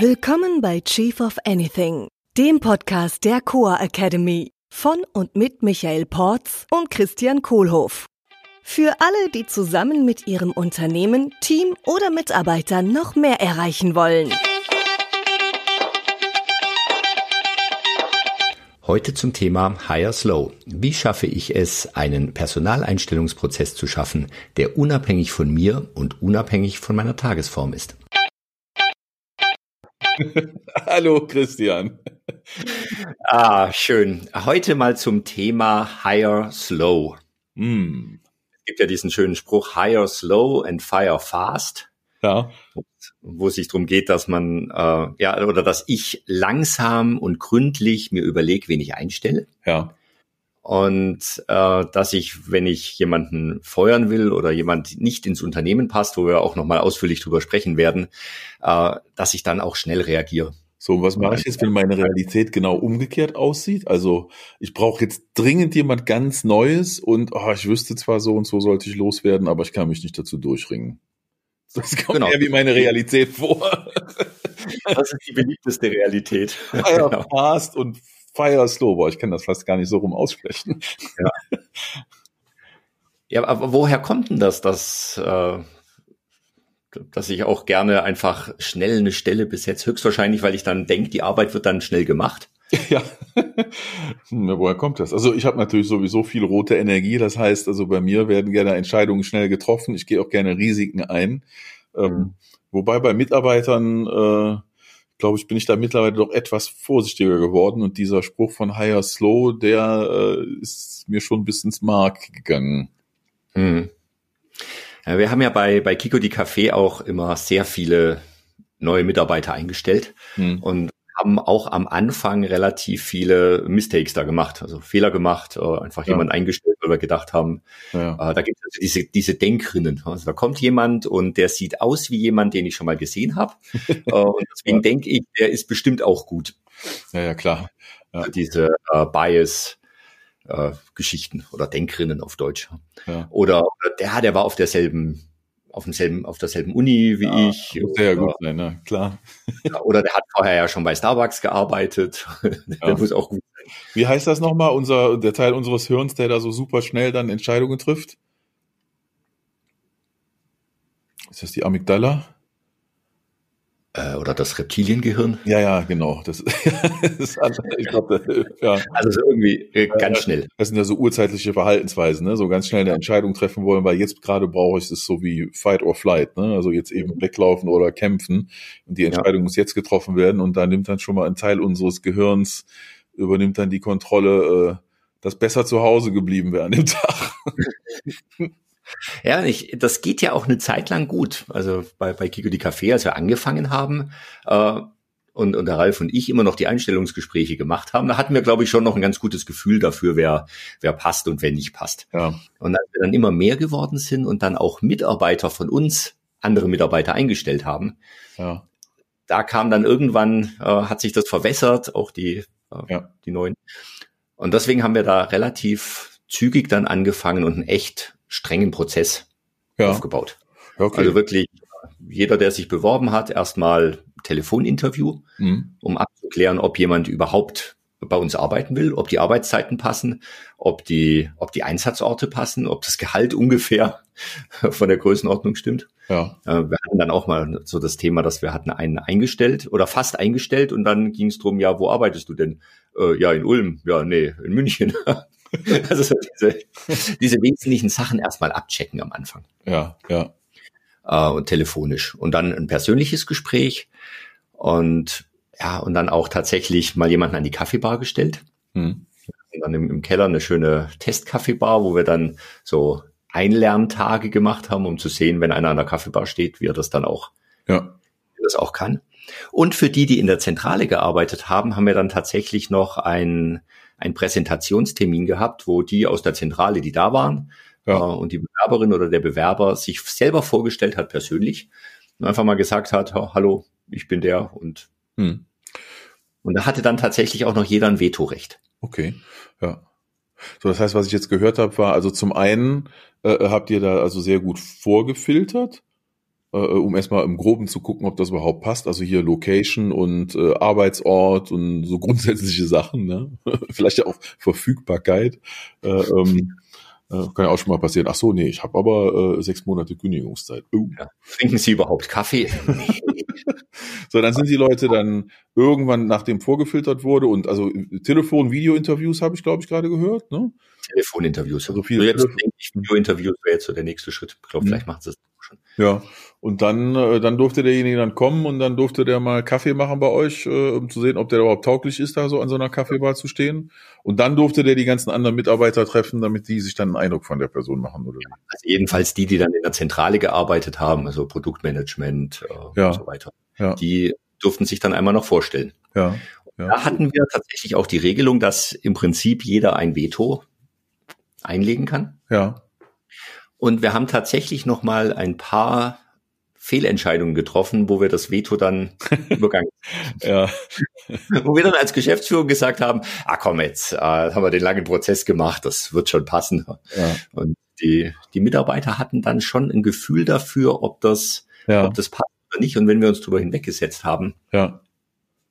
Willkommen bei Chief of Anything, dem Podcast der Coa Academy von und mit Michael Porz und Christian Kohlhoff. Für alle, die zusammen mit ihrem Unternehmen, Team oder Mitarbeitern noch mehr erreichen wollen. Heute zum Thema Hire Slow. Wie schaffe ich es, einen Personaleinstellungsprozess zu schaffen, der unabhängig von mir und unabhängig von meiner Tagesform ist? Hallo Christian. Ah, schön. Heute mal zum Thema Hire Slow. Mm. Es gibt ja diesen schönen Spruch, Hire Slow and Fire Fast. Ja. Wo es sich darum geht, dass man, äh, ja, oder dass ich langsam und gründlich mir überlege, wen ich einstelle. Ja. Und äh, dass ich, wenn ich jemanden feuern will oder jemand nicht ins Unternehmen passt, wo wir auch nochmal ausführlich drüber sprechen werden, äh, dass ich dann auch schnell reagiere. So, was mache ich jetzt, wenn meine Realität genau umgekehrt aussieht? Also ich brauche jetzt dringend jemand ganz Neues und oh, ich wüsste zwar so und so sollte ich loswerden, aber ich kann mich nicht dazu durchringen. Das kommt genau. eher wie meine Realität vor. Das ist die beliebteste Realität. Fire genau. fast und fire slow. Boah, ich kann das fast gar nicht so rum aussprechen. Ja. ja, aber woher kommt denn das, dass, äh, dass ich auch gerne einfach schnell eine Stelle besetze? Höchstwahrscheinlich, weil ich dann denke, die Arbeit wird dann schnell gemacht. Ja. woher kommt das? Also ich habe natürlich sowieso viel rote Energie. Das heißt, also bei mir werden gerne Entscheidungen schnell getroffen. Ich gehe auch gerne Risiken ein. Ähm, mhm. wobei bei Mitarbeitern, äh, glaube ich, bin ich da mittlerweile doch etwas vorsichtiger geworden. Und dieser Spruch von Higher Slow, der äh, ist mir schon bis ins Mark gegangen. Mhm. Ja, wir haben ja bei, bei Kiko die Café auch immer sehr viele neue Mitarbeiter eingestellt. Mhm. Und haben auch am Anfang relativ viele Mistakes da gemacht, also Fehler gemacht, äh, einfach ja. jemand eingestellt, weil wir gedacht haben, ja. äh, da gibt es also diese, diese Denkrinnen. Also da kommt jemand und der sieht aus wie jemand, den ich schon mal gesehen habe. äh, und deswegen ja. denke ich, der ist bestimmt auch gut. Ja, ja, klar. Also diese äh, Bias. Äh, Geschichten oder Denkrinnen auf Deutsch. Oder der, der war auf derselben auf demselben, auf derselben Uni wie ja, ich. Muss ja gut sein, ne? klar. Oder der hat vorher ja schon bei Starbucks gearbeitet. der ja. muss auch gut sein. Wie heißt das nochmal, unser, der Teil unseres Hirns, der da so super schnell dann Entscheidungen trifft? Ist das die Amygdala? Äh, oder das Reptiliengehirn. Ja, ja, genau. Das, das ich glaub, ja. Also so irgendwie äh, ganz schnell. Das sind ja so urzeitliche Verhaltensweisen, ne? So ganz schnell eine Entscheidung treffen wollen, weil jetzt gerade brauche ich es so wie Fight or Flight, ne? Also jetzt eben weglaufen oder kämpfen. Und die Entscheidung ja. muss jetzt getroffen werden und da nimmt dann schon mal ein Teil unseres Gehirns, übernimmt dann die Kontrolle, äh, das besser zu Hause geblieben wäre an dem Tag. Ja, ich, das geht ja auch eine Zeit lang gut. Also bei, bei Kiko die Café, als wir angefangen haben, äh, und, und der Ralf und ich immer noch die Einstellungsgespräche gemacht haben, da hatten wir, glaube ich, schon noch ein ganz gutes Gefühl dafür, wer, wer passt und wer nicht passt. Ja. Und als wir dann immer mehr geworden sind und dann auch Mitarbeiter von uns andere Mitarbeiter eingestellt haben, ja. da kam dann irgendwann, äh, hat sich das verwässert, auch die, äh, ja. die neuen. Und deswegen haben wir da relativ zügig dann angefangen und ein echt strengen Prozess ja. aufgebaut. Okay. Also wirklich jeder, der sich beworben hat, erstmal Telefoninterview, mhm. um abzuklären, ob jemand überhaupt bei uns arbeiten will, ob die Arbeitszeiten passen, ob die, ob die Einsatzorte passen, ob das Gehalt ungefähr von der Größenordnung stimmt. Ja. Äh, wir hatten dann auch mal so das Thema, dass wir hatten einen eingestellt oder fast eingestellt und dann ging es drum, ja, wo arbeitest du denn? Äh, ja, in Ulm. Ja, nee, in München. also so diese, diese wesentlichen Sachen erstmal abchecken am Anfang. Ja, ja. Äh, und telefonisch. Und dann ein persönliches Gespräch und ja, und dann auch tatsächlich mal jemanden an die Kaffeebar gestellt. Hm. Und dann im, im Keller eine schöne Testkaffeebar, wo wir dann so Einlerntage gemacht haben, um zu sehen, wenn einer an der Kaffeebar steht, wie er das dann auch, ja. das auch kann. Und für die, die in der Zentrale gearbeitet haben, haben wir dann tatsächlich noch ein einen Präsentationstermin gehabt, wo die aus der Zentrale, die da waren, ja. äh, und die Bewerberin oder der Bewerber sich selber vorgestellt hat persönlich und einfach mal gesagt hat, hallo, ich bin der und hm. und da hatte dann tatsächlich auch noch jeder ein Vetorecht. Okay, ja. So, das heißt, was ich jetzt gehört habe, war also zum einen äh, habt ihr da also sehr gut vorgefiltert äh, um erstmal im Groben zu gucken, ob das überhaupt passt. Also hier Location und äh, Arbeitsort und so grundsätzliche Sachen, ne? vielleicht ja auch Verfügbarkeit. Äh, ähm, äh, kann ja auch schon mal passieren. Ach so, nee, ich habe aber äh, sechs Monate Kündigungszeit. Uh. Ja. Trinken Sie überhaupt Kaffee? so, dann sind die Leute dann irgendwann, nachdem vorgefiltert wurde und also Telefon, Video-Interviews habe ich, glaube ich, gerade gehört. Ne? Telefoninterviews. Also viele jetzt denke ich, Video-Interviews wäre jetzt so der nächste Schritt. Ich glaube, mhm. vielleicht macht es schon. Ja, und dann, äh, dann durfte derjenige dann kommen und dann durfte der mal Kaffee machen bei euch, äh, um zu sehen, ob der überhaupt tauglich ist, da so an so einer Kaffeebar zu stehen. Und dann durfte der die ganzen anderen Mitarbeiter treffen, damit die sich dann einen Eindruck von der Person machen, oder? Also jedenfalls die, die dann in der Zentrale gearbeitet haben, also Produktmanagement äh, ja. und so weiter. Ja. Die durften sich dann einmal noch vorstellen. Ja. ja. Da hatten wir tatsächlich auch die Regelung, dass im Prinzip jeder ein Veto einlegen kann. Ja. Und wir haben tatsächlich noch mal ein paar Fehlentscheidungen getroffen, wo wir das Veto dann übergangen ja. Wo wir dann als Geschäftsführung gesagt haben, ah komm jetzt, äh, haben wir den langen Prozess gemacht, das wird schon passen. Ja. Und die, die Mitarbeiter hatten dann schon ein Gefühl dafür, ob das, ja. ob das passt oder nicht. Und wenn wir uns darüber hinweggesetzt haben, ja.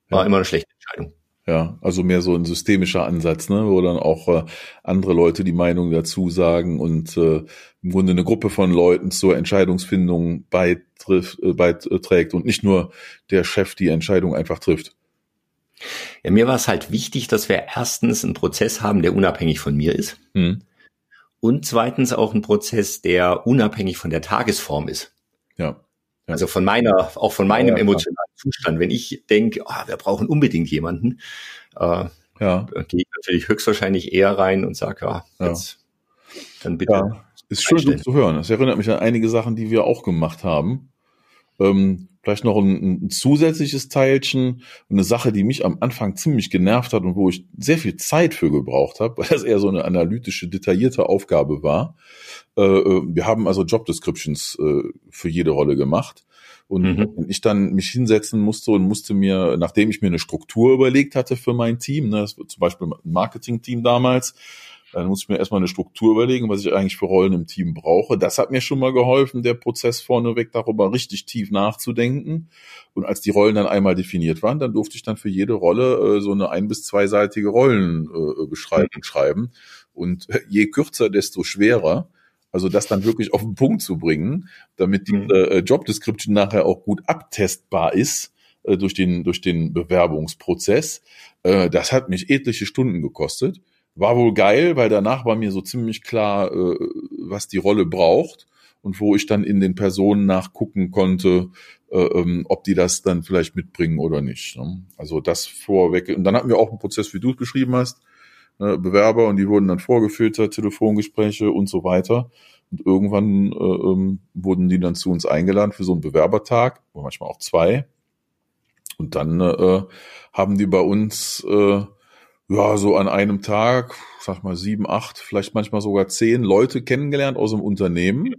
war immer eine schlechte Entscheidung. Ja, also mehr so ein systemischer Ansatz, ne, wo dann auch äh, andere Leute die Meinung dazu sagen und äh, im Grunde eine Gruppe von Leuten zur Entscheidungsfindung beitrifft, äh, beiträgt und nicht nur der Chef die Entscheidung einfach trifft. Ja, mir war es halt wichtig, dass wir erstens einen Prozess haben, der unabhängig von mir ist. Hm. Und zweitens auch einen Prozess, der unabhängig von der Tagesform ist. Ja. Also von meiner, auch von meinem ja, emotionalen Zustand. Wenn ich denke, oh, wir brauchen unbedingt jemanden, äh, ja. gehe ich natürlich höchstwahrscheinlich eher rein und sage, ja, jetzt, dann bitte. Ja, ist schön gut zu hören. Das erinnert mich an einige Sachen, die wir auch gemacht haben. Ähm, vielleicht noch ein, ein, zusätzliches Teilchen, eine Sache, die mich am Anfang ziemlich genervt hat und wo ich sehr viel Zeit für gebraucht habe, weil das eher so eine analytische, detaillierte Aufgabe war. Äh, äh, wir haben also Job Descriptions äh, für jede Rolle gemacht. Und mhm. ich dann mich hinsetzen musste und musste mir, nachdem ich mir eine Struktur überlegt hatte für mein Team, ne, zum Beispiel ein Marketing-Team damals, dann muss ich mir erstmal eine Struktur überlegen, was ich eigentlich für Rollen im Team brauche. Das hat mir schon mal geholfen, der Prozess vorneweg darüber richtig tief nachzudenken. Und als die Rollen dann einmal definiert waren, dann durfte ich dann für jede Rolle äh, so eine ein- bis zweiseitige Rollenbeschreibung äh, mhm. schreiben. Und je kürzer, desto schwerer. Also das dann wirklich auf den Punkt zu bringen, damit die mhm. äh, Job Description nachher auch gut abtestbar ist äh, durch den durch den Bewerbungsprozess. Äh, das hat mich etliche Stunden gekostet. War wohl geil, weil danach war mir so ziemlich klar, äh, was die Rolle braucht und wo ich dann in den Personen nachgucken konnte, äh, ähm, ob die das dann vielleicht mitbringen oder nicht. Ne? Also das vorweg. Und dann hatten wir auch einen Prozess, wie du es beschrieben hast ne, Bewerber und die wurden dann vorgefiltert, Telefongespräche und so weiter. Und irgendwann äh, ähm, wurden die dann zu uns eingeladen für so einen Bewerbertag, manchmal auch zwei. Und dann äh, haben die bei uns äh, ja so an einem Tag, sag mal sieben, acht, vielleicht manchmal sogar zehn Leute kennengelernt aus dem Unternehmen.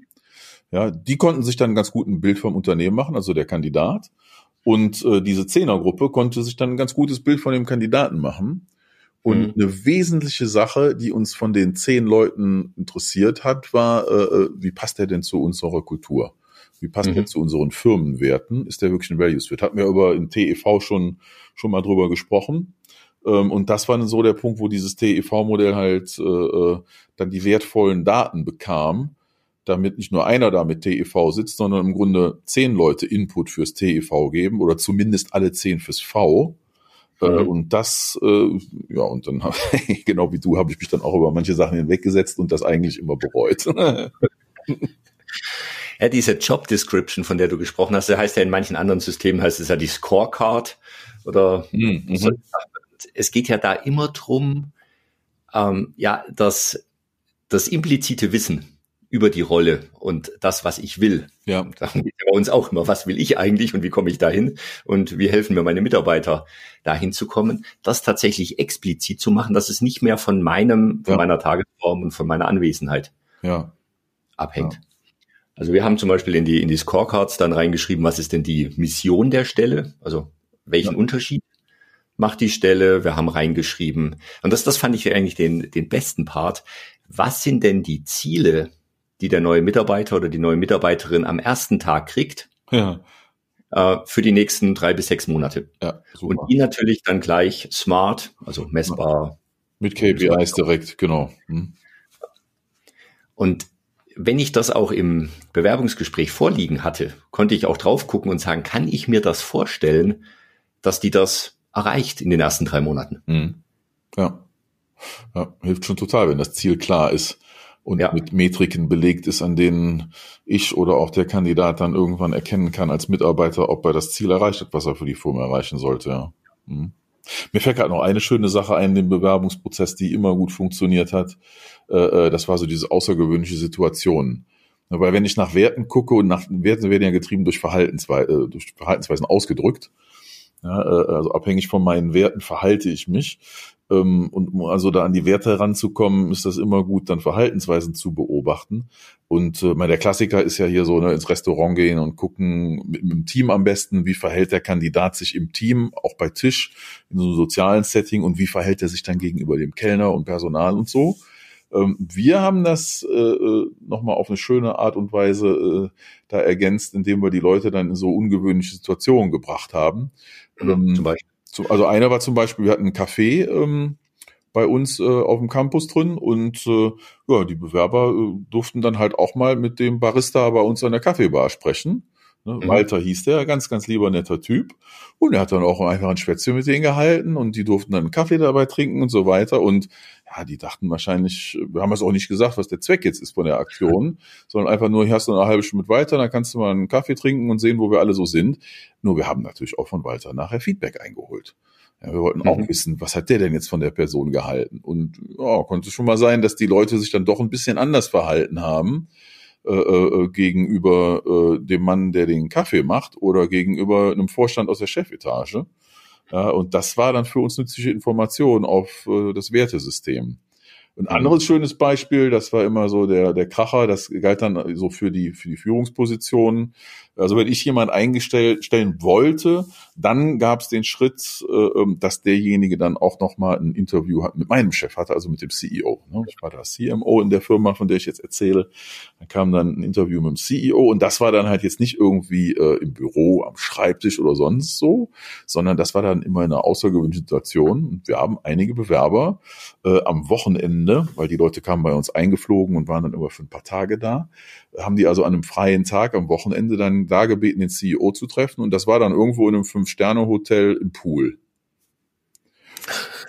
Ja, die konnten sich dann ganz gut ein Bild vom Unternehmen machen, also der Kandidat. Und äh, diese Zehnergruppe konnte sich dann ein ganz gutes Bild von dem Kandidaten machen. Und mhm. eine wesentliche Sache, die uns von den zehn Leuten interessiert hat, war, äh, äh wie passt der denn zu unserer Kultur? Wie passt mhm. der zu unseren Firmenwerten? Ist der wirklich ein Values Fit? Hatten wir über im TEV schon, schon mal drüber gesprochen. Ähm, und das war dann so der Punkt, wo dieses TEV-Modell halt äh, äh, dann die wertvollen Daten bekam, damit nicht nur einer da mit TEV sitzt, sondern im Grunde zehn Leute Input fürs TEV geben oder zumindest alle zehn fürs V äh, mhm. und das, äh, ja, und dann, genau wie du, habe ich mich dann auch über manche Sachen hinweggesetzt und das eigentlich immer bereut. ja, diese Job Description, von der du gesprochen hast, heißt ja in manchen anderen Systemen heißt es ja die Scorecard oder mhm. mhm. so. es geht ja da immer drum, ähm, ja, das, das implizite Wissen über die Rolle und das, was ich will. Ja. Darum uns auch immer, was will ich eigentlich und wie komme ich dahin und wie helfen mir meine Mitarbeiter, dahin zu kommen, das tatsächlich explizit zu machen, dass es nicht mehr von meinem, von ja. meiner Tagesform und von meiner Anwesenheit ja. abhängt. Ja. Also wir haben zum Beispiel in die, in die Scorecards dann reingeschrieben, was ist denn die Mission der Stelle? Also welchen Unterschied macht die Stelle? Wir haben reingeschrieben, und das, das fand ich eigentlich den, den besten Part. Was sind denn die Ziele die der neue Mitarbeiter oder die neue Mitarbeiterin am ersten Tag kriegt, Ja. Äh, für die nächsten drei bis sechs Monate. Ja, super. Und die natürlich dann gleich smart, also messbar. Mit KPIs direkt, genau. Hm. Und wenn ich das auch im Bewerbungsgespräch vorliegen hatte, konnte ich auch drauf gucken und sagen, kann ich mir das vorstellen, dass die das erreicht in den ersten drei Monaten? Mhm. Ja. ja. Hilft schon total, wenn das Ziel klar ist und ja. mit Metriken belegt ist, an denen ich oder auch der Kandidat dann irgendwann erkennen kann als Mitarbeiter, ob er das Ziel erreicht hat, was er für die Firma erreichen sollte. Ja. Mhm. Mir fällt gerade noch eine schöne Sache ein, den Bewerbungsprozess, die immer gut funktioniert hat. Äh, äh, das war so diese außergewöhnliche Situation. Weil wenn ich nach Werten gucke und nach Werten werden ja getrieben durch, Verhaltensweisen, äh, durch Verhaltensweisen ausgedrückt. Ja, also abhängig von meinen Werten verhalte ich mich. Ähm, und um also da an die Werte ranzukommen, ist das immer gut, dann Verhaltensweisen zu beobachten. Und äh, der Klassiker ist ja hier so, ne, ins Restaurant gehen und gucken mit, mit dem Team am besten, wie verhält der Kandidat sich im Team, auch bei Tisch, in so einem sozialen Setting und wie verhält er sich dann gegenüber dem Kellner und Personal und so. Ähm, wir haben das äh, äh nochmal auf eine schöne Art und Weise äh, da ergänzt, indem wir die Leute dann in so ungewöhnliche Situationen gebracht haben. Ähm, Zum Beispiel also einer war zum Beispiel, wir hatten ein Café ähm, bei uns äh, auf dem Campus drin und äh, ja, die Bewerber äh, durften dann halt auch mal mit dem Barista bei uns an der Kaffeebar sprechen. Ne? Mhm. Walter hieß der, ganz, ganz lieber netter Typ. Und er hat dann auch einfach ein Schwätzchen mit denen gehalten und die durften dann einen Kaffee dabei trinken und so weiter. Und ja, die dachten wahrscheinlich, wir haben es auch nicht gesagt, was der Zweck jetzt ist von der Aktion, sondern einfach nur, hier hast du eine halbe Stunde mit weiter, dann kannst du mal einen Kaffee trinken und sehen, wo wir alle so sind. Nur wir haben natürlich auch von Walter nachher Feedback eingeholt. Ja, wir wollten auch mhm. wissen, was hat der denn jetzt von der Person gehalten? Und ja, konnte schon mal sein, dass die Leute sich dann doch ein bisschen anders verhalten haben äh, äh, gegenüber äh, dem Mann, der den Kaffee macht oder gegenüber einem Vorstand aus der Chefetage. Ja, und das war dann für uns nützliche Information auf äh, das Wertesystem. Ein anderes mhm. schönes Beispiel, das war immer so der, der Kracher, das galt dann so für die, für die Führungspositionen. Also wenn ich jemand einstellen wollte, dann gab es den Schritt, äh, ähm, dass derjenige dann auch nochmal ein Interview hat mit meinem Chef hatte, also mit dem CEO. Ne? Ich war da CMO in der Firma, von der ich jetzt erzähle. Dann kam dann ein Interview mit dem CEO und das war dann halt jetzt nicht irgendwie äh, im Büro, am Schreibtisch oder sonst so, sondern das war dann immer eine außergewöhnliche Situation. Und wir haben einige Bewerber äh, am Wochenende, weil die Leute kamen bei uns eingeflogen und waren dann immer für ein paar Tage da, haben die also an einem freien Tag am Wochenende dann da gebeten, den CEO zu treffen. Und das war dann irgendwo in einem Fünf-Sterne-Hotel im Pool.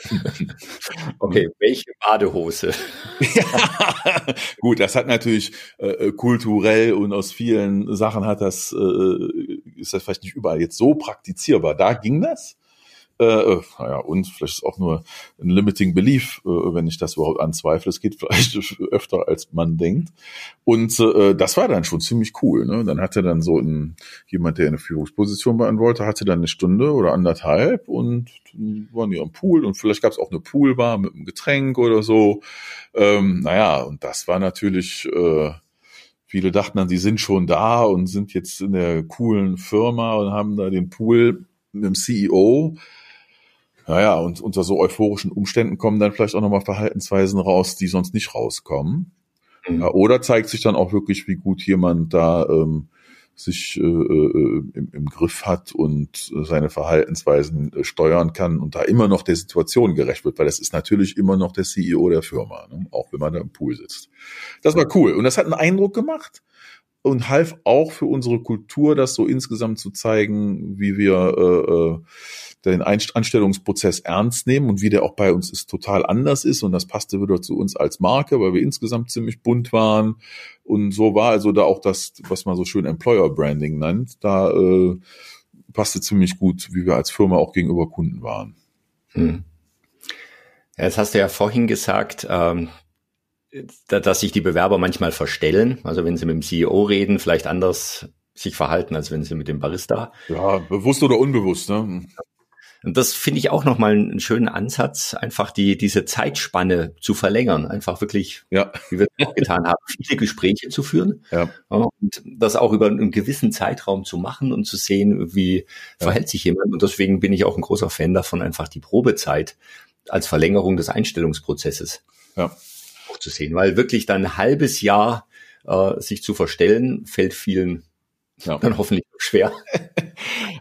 Okay, welche Badehose? ja, gut, das hat natürlich äh, kulturell und aus vielen Sachen hat das, äh, ist das vielleicht nicht überall jetzt so praktizierbar. Da ging das. Äh, äh, naja, und vielleicht ist auch nur ein limiting belief, äh, wenn ich das überhaupt anzweifle. Es geht vielleicht öfter, als man denkt. Und äh, das war dann schon ziemlich cool. Ne? Dann hatte dann so ein, jemand, der eine Führungsposition beantworten wollte, hatte dann eine Stunde oder anderthalb und waren die am Pool und vielleicht gab es auch eine Poolbar mit einem Getränk oder so. Ähm, naja, und das war natürlich... Äh, Viele dachten dann, sie sind schon da und sind jetzt in der coolen Firma und haben da den Pool mit dem CEO naja, und unter so euphorischen Umständen kommen dann vielleicht auch nochmal Verhaltensweisen raus, die sonst nicht rauskommen. Mhm. Ja, oder zeigt sich dann auch wirklich, wie gut jemand da ähm, sich äh, äh, im, im Griff hat und seine Verhaltensweisen äh, steuern kann und da immer noch der Situation gerecht wird, weil das ist natürlich immer noch der CEO der Firma, ne? auch wenn man da im Pool sitzt. Das war cool und das hat einen Eindruck gemacht und half auch für unsere Kultur, das so insgesamt zu zeigen, wie wir äh, äh den Anstellungsprozess ernst nehmen und wie der auch bei uns ist total anders ist und das passte wieder zu uns als Marke, weil wir insgesamt ziemlich bunt waren und so war also da auch das, was man so schön Employer Branding nennt, da äh, passte ziemlich gut, wie wir als Firma auch gegenüber Kunden waren. Hm. Ja, jetzt hast du ja vorhin gesagt, ähm, dass sich die Bewerber manchmal verstellen, also wenn sie mit dem CEO reden, vielleicht anders sich verhalten, als wenn sie mit dem Barista. Ja, bewusst oder unbewusst, ne? Und das finde ich auch nochmal einen schönen Ansatz, einfach die, diese Zeitspanne zu verlängern, einfach wirklich, ja. wie wir es auch getan haben, viele Gespräche zu führen ja. und das auch über einen gewissen Zeitraum zu machen und zu sehen, wie ja. verhält sich jemand. Und deswegen bin ich auch ein großer Fan davon, einfach die Probezeit als Verlängerung des Einstellungsprozesses ja. Zu sehen, weil wirklich dann ein halbes Jahr äh, sich zu verstellen, fällt vielen Ja. Dann hoffentlich schwer.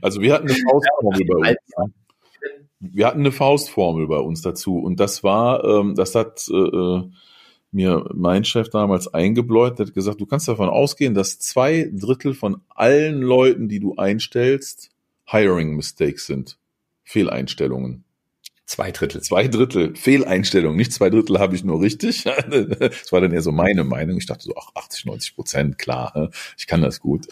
Also wir hatten eine Faustformel bei uns. Wir hatten eine Faustformel bei uns dazu und das war, ähm, das hat äh, äh mir mein Chef damals eingebläut, hat gesagt, du kannst davon ausgehen, dass zwei Drittel von allen Leuten, die du einstellst, Hiring Mistakes sind. Fehleinstellungen. Zwei Drittel. Zwei Drittel Fehleinstellung. Nicht zwei Drittel habe ich nur richtig. Das war dann eher so meine Meinung. Ich dachte so, ach, 80, 90 Prozent, klar, ich kann das gut.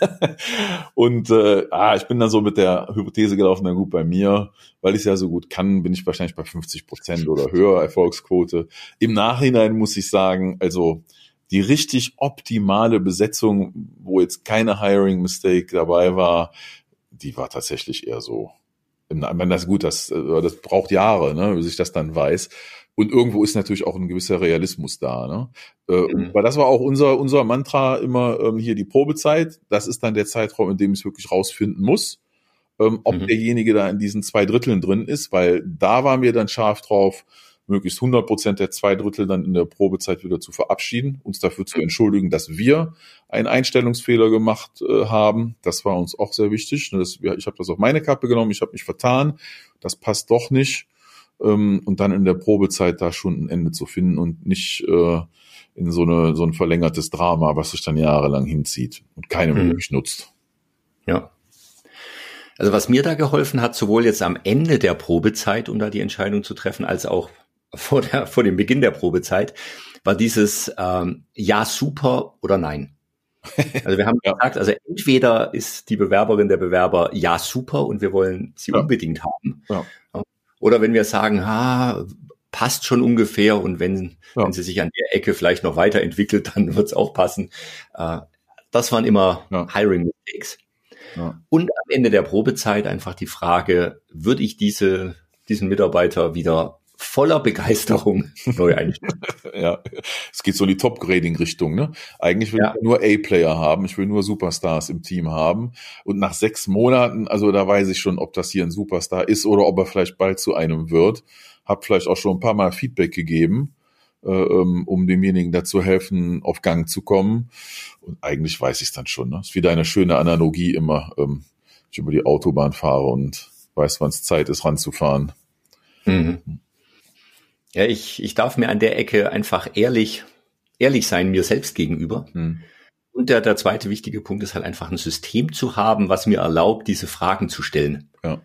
Und äh, ah, ich bin dann so mit der Hypothese gelaufen, na gut, bei mir, weil ich es ja so gut kann, bin ich wahrscheinlich bei 50 Prozent oder höher Erfolgsquote. Im Nachhinein muss ich sagen, also die richtig optimale Besetzung, wo jetzt keine Hiring Mistake dabei war, die war tatsächlich eher so wenn das gut, das, äh, das braucht Jahre, ne, bis ich das dann weiß. Und irgendwo ist natürlich auch ein gewisser Realismus da. Ne? Äh, mhm. Weil das war auch unser, unser Mantra immer ähm, hier die Probezeit. Das ist dann der Zeitraum, in dem ich es wirklich rausfinden muss, ähm, ob mhm. derjenige da in diesen zwei Dritteln drin ist, weil da waren wir dann scharf drauf, möglichst 100 Prozent der zwei Drittel dann in der Probezeit wieder zu verabschieden, uns dafür zu entschuldigen, dass wir einen Einstellungsfehler gemacht äh, haben. Das war uns auch sehr wichtig. Das, ich habe das auf meine Kappe genommen, ich habe mich vertan, das passt doch nicht. Ähm, und dann in der Probezeit da schon ein Ende zu finden und nicht äh, in so, eine, so ein verlängertes Drama, was sich dann jahrelang hinzieht und keinem mhm. wirklich nutzt. Ja. Also was mir da geholfen hat, sowohl jetzt am Ende der Probezeit, um da die Entscheidung zu treffen, als auch vor, der, vor dem Beginn der Probezeit, war dieses ähm, Ja super oder Nein. Also wir haben ja. gesagt, also entweder ist die Bewerberin der Bewerber Ja super und wir wollen sie ja. unbedingt haben. Ja. Oder wenn wir sagen, ha, passt schon ungefähr und wenn, wenn sie sich an der Ecke vielleicht noch weiterentwickelt, dann wird es auch passen. Äh, das waren immer Hiring Mistakes. Und am Ende der Probezeit einfach die Frage, würde ich diese, diesen Mitarbeiter wieder voller Begeisterung neu einstellen. ja, es geht so in die Top-Grading-Richtung. Ne? Eigentlich will ja. ich nur A-Player haben, ich will nur Superstars im Team haben. Und nach sechs Monaten, also da weiß ich schon, ob das hier ein Superstar ist oder ob er vielleicht bald zu einem wird. Hab vielleicht auch schon ein paar Mal Feedback gegeben, äh, ähm, um demjenigen dazu helfen, auf Gang zu kommen. Und eigentlich weiß ich es dann schon. Ne? Ist wieder eine schöne Analogie immer, ähm, ich über die Autobahn fahre und weiß, wann es Zeit ist, ranzufahren. Mhm. Ja, ich, ich darf mir an der Ecke einfach ehrlich, ehrlich sein, mir selbst gegenüber. Mhm. Und der, der zweite wichtige Punkt ist halt einfach ein System zu haben, was mir erlaubt, diese Fragen zu stellen. Ja.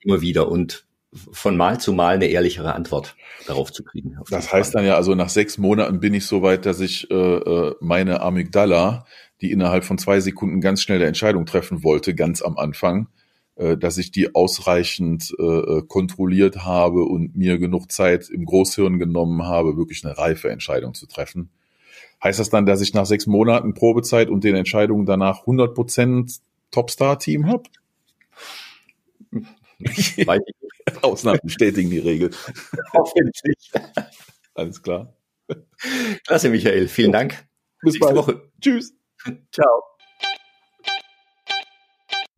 Immer wieder und von Mal zu Mal eine ehrlichere Antwort darauf zu kriegen. Das heißt dann ja, also nach sechs Monaten bin ich so weit, dass ich äh, äh, meine Amygdala, die innerhalb von zwei Sekunden ganz schnell eine Entscheidung treffen wollte, ganz am Anfang, dass ich die ausreichend äh, äh, kontrolliert habe und mir genug Zeit im Großhirn genommen habe, wirklich eine reife Entscheidung zu treffen. Heißt das dann, dass ich nach sechs Monaten Probezeit und den Entscheidungen danach 100 Prozent Topstar-Team habe? Ausnahmen bestätigen die Regel. Hoffentlich. Alles klar. Klasse, Michael. Vielen Dank. Bis Nächste. Woche. Tschüss. Ciao.